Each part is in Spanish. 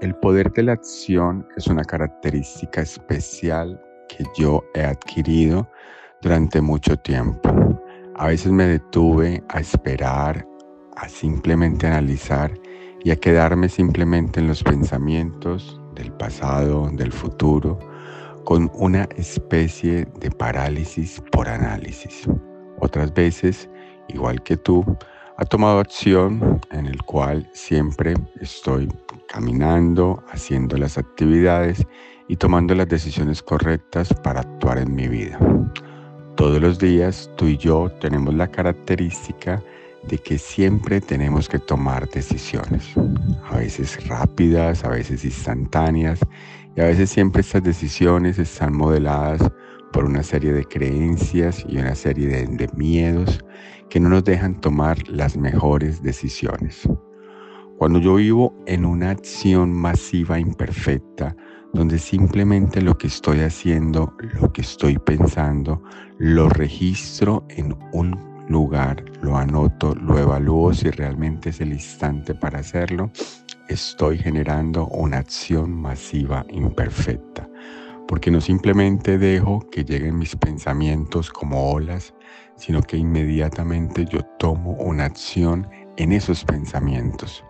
El poder de la acción es una característica especial que yo he adquirido durante mucho tiempo. A veces me detuve a esperar, a simplemente analizar y a quedarme simplemente en los pensamientos del pasado, del futuro, con una especie de parálisis por análisis. Otras veces, igual que tú, ha tomado acción en el cual siempre estoy caminando, haciendo las actividades y tomando las decisiones correctas para actuar en mi vida. Todos los días tú y yo tenemos la característica de que siempre tenemos que tomar decisiones, a veces rápidas, a veces instantáneas, y a veces siempre estas decisiones están modeladas por una serie de creencias y una serie de, de miedos que no nos dejan tomar las mejores decisiones. Cuando yo vivo en una acción masiva imperfecta, donde simplemente lo que estoy haciendo, lo que estoy pensando, lo registro en un lugar, lo anoto, lo evalúo si realmente es el instante para hacerlo, estoy generando una acción masiva imperfecta. Porque no simplemente dejo que lleguen mis pensamientos como olas, sino que inmediatamente yo tomo una acción en esos pensamientos.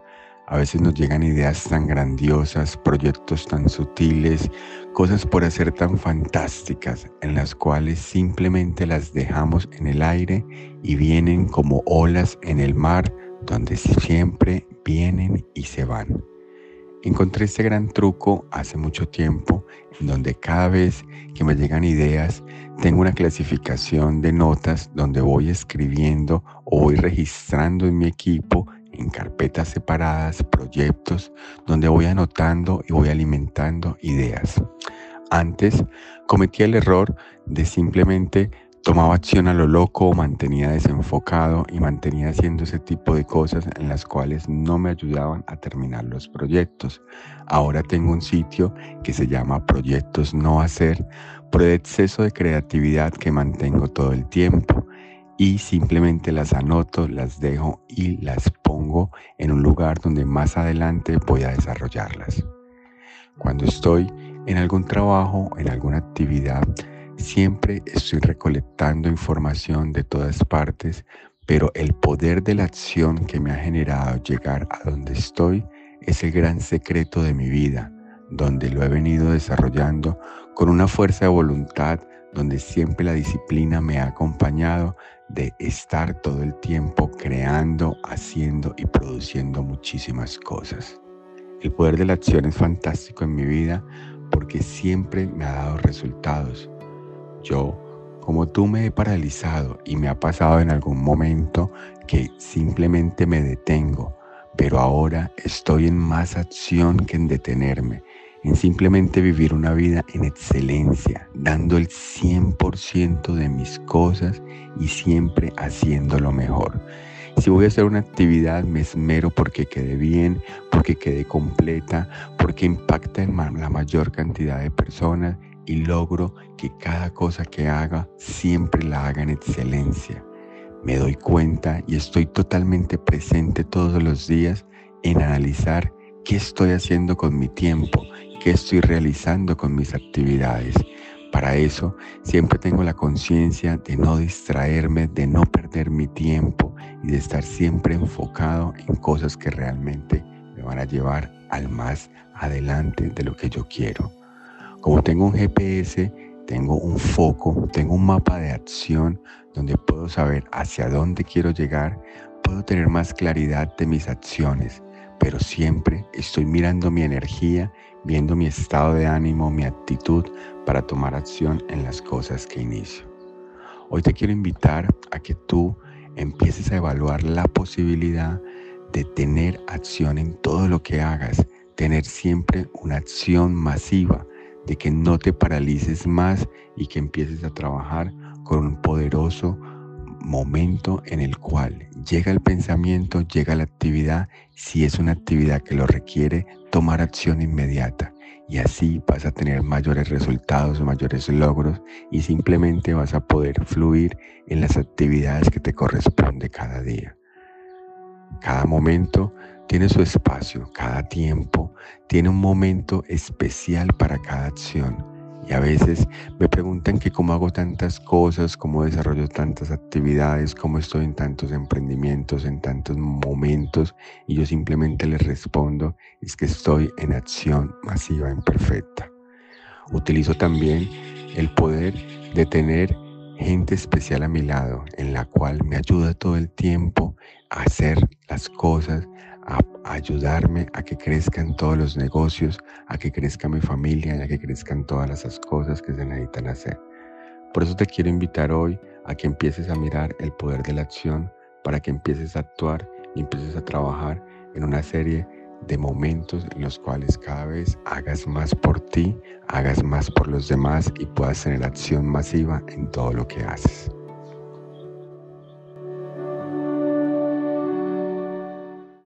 A veces nos llegan ideas tan grandiosas, proyectos tan sutiles, cosas por hacer tan fantásticas, en las cuales simplemente las dejamos en el aire y vienen como olas en el mar, donde siempre vienen y se van. Encontré este gran truco hace mucho tiempo, en donde cada vez que me llegan ideas, tengo una clasificación de notas donde voy escribiendo o voy registrando en mi equipo en carpetas separadas, proyectos, donde voy anotando y voy alimentando ideas. Antes cometía el error de simplemente tomaba acción a lo loco, mantenía desenfocado y mantenía haciendo ese tipo de cosas en las cuales no me ayudaban a terminar los proyectos. Ahora tengo un sitio que se llama Proyectos No Hacer por el exceso de creatividad que mantengo todo el tiempo y simplemente las anoto, las dejo y las pongo en un lugar donde más adelante voy a desarrollarlas. Cuando estoy en algún trabajo, en alguna actividad, siempre estoy recolectando información de todas partes, pero el poder de la acción que me ha generado llegar a donde estoy es el gran secreto de mi vida, donde lo he venido desarrollando con una fuerza de voluntad donde siempre la disciplina me ha acompañado de estar todo el tiempo creando, haciendo y produciendo muchísimas cosas. El poder de la acción es fantástico en mi vida porque siempre me ha dado resultados. Yo, como tú, me he paralizado y me ha pasado en algún momento que simplemente me detengo, pero ahora estoy en más acción que en detenerme en simplemente vivir una vida en excelencia, dando el 100% de mis cosas y siempre haciendo lo mejor. Si voy a hacer una actividad, me esmero porque quede bien, porque quede completa, porque impacta en la mayor cantidad de personas y logro que cada cosa que haga siempre la haga en excelencia. Me doy cuenta y estoy totalmente presente todos los días en analizar qué estoy haciendo con mi tiempo, qué estoy realizando con mis actividades. Para eso siempre tengo la conciencia de no distraerme, de no perder mi tiempo y de estar siempre enfocado en cosas que realmente me van a llevar al más adelante de lo que yo quiero. Como tengo un GPS, tengo un foco, tengo un mapa de acción donde puedo saber hacia dónde quiero llegar, puedo tener más claridad de mis acciones, pero siempre estoy mirando mi energía viendo mi estado de ánimo, mi actitud para tomar acción en las cosas que inicio. Hoy te quiero invitar a que tú empieces a evaluar la posibilidad de tener acción en todo lo que hagas, tener siempre una acción masiva, de que no te paralices más y que empieces a trabajar con un poderoso momento en el cual llega el pensamiento, llega la actividad, si es una actividad que lo requiere, tomar acción inmediata. Y así vas a tener mayores resultados, mayores logros y simplemente vas a poder fluir en las actividades que te corresponde cada día. Cada momento tiene su espacio, cada tiempo tiene un momento especial para cada acción. Y a veces me preguntan que cómo hago tantas cosas, cómo desarrollo tantas actividades, cómo estoy en tantos emprendimientos, en tantos momentos. Y yo simplemente les respondo, es que estoy en acción masiva imperfecta. Utilizo también el poder de tener gente especial a mi lado, en la cual me ayuda todo el tiempo a hacer las cosas, a, ayudarme a que crezcan todos los negocios, a que crezca mi familia a que crezcan todas las cosas que se necesitan hacer. Por eso te quiero invitar hoy a que empieces a mirar el poder de la acción, para que empieces a actuar y empieces a trabajar en una serie de momentos en los cuales cada vez hagas más por ti, hagas más por los demás y puedas tener acción masiva en todo lo que haces.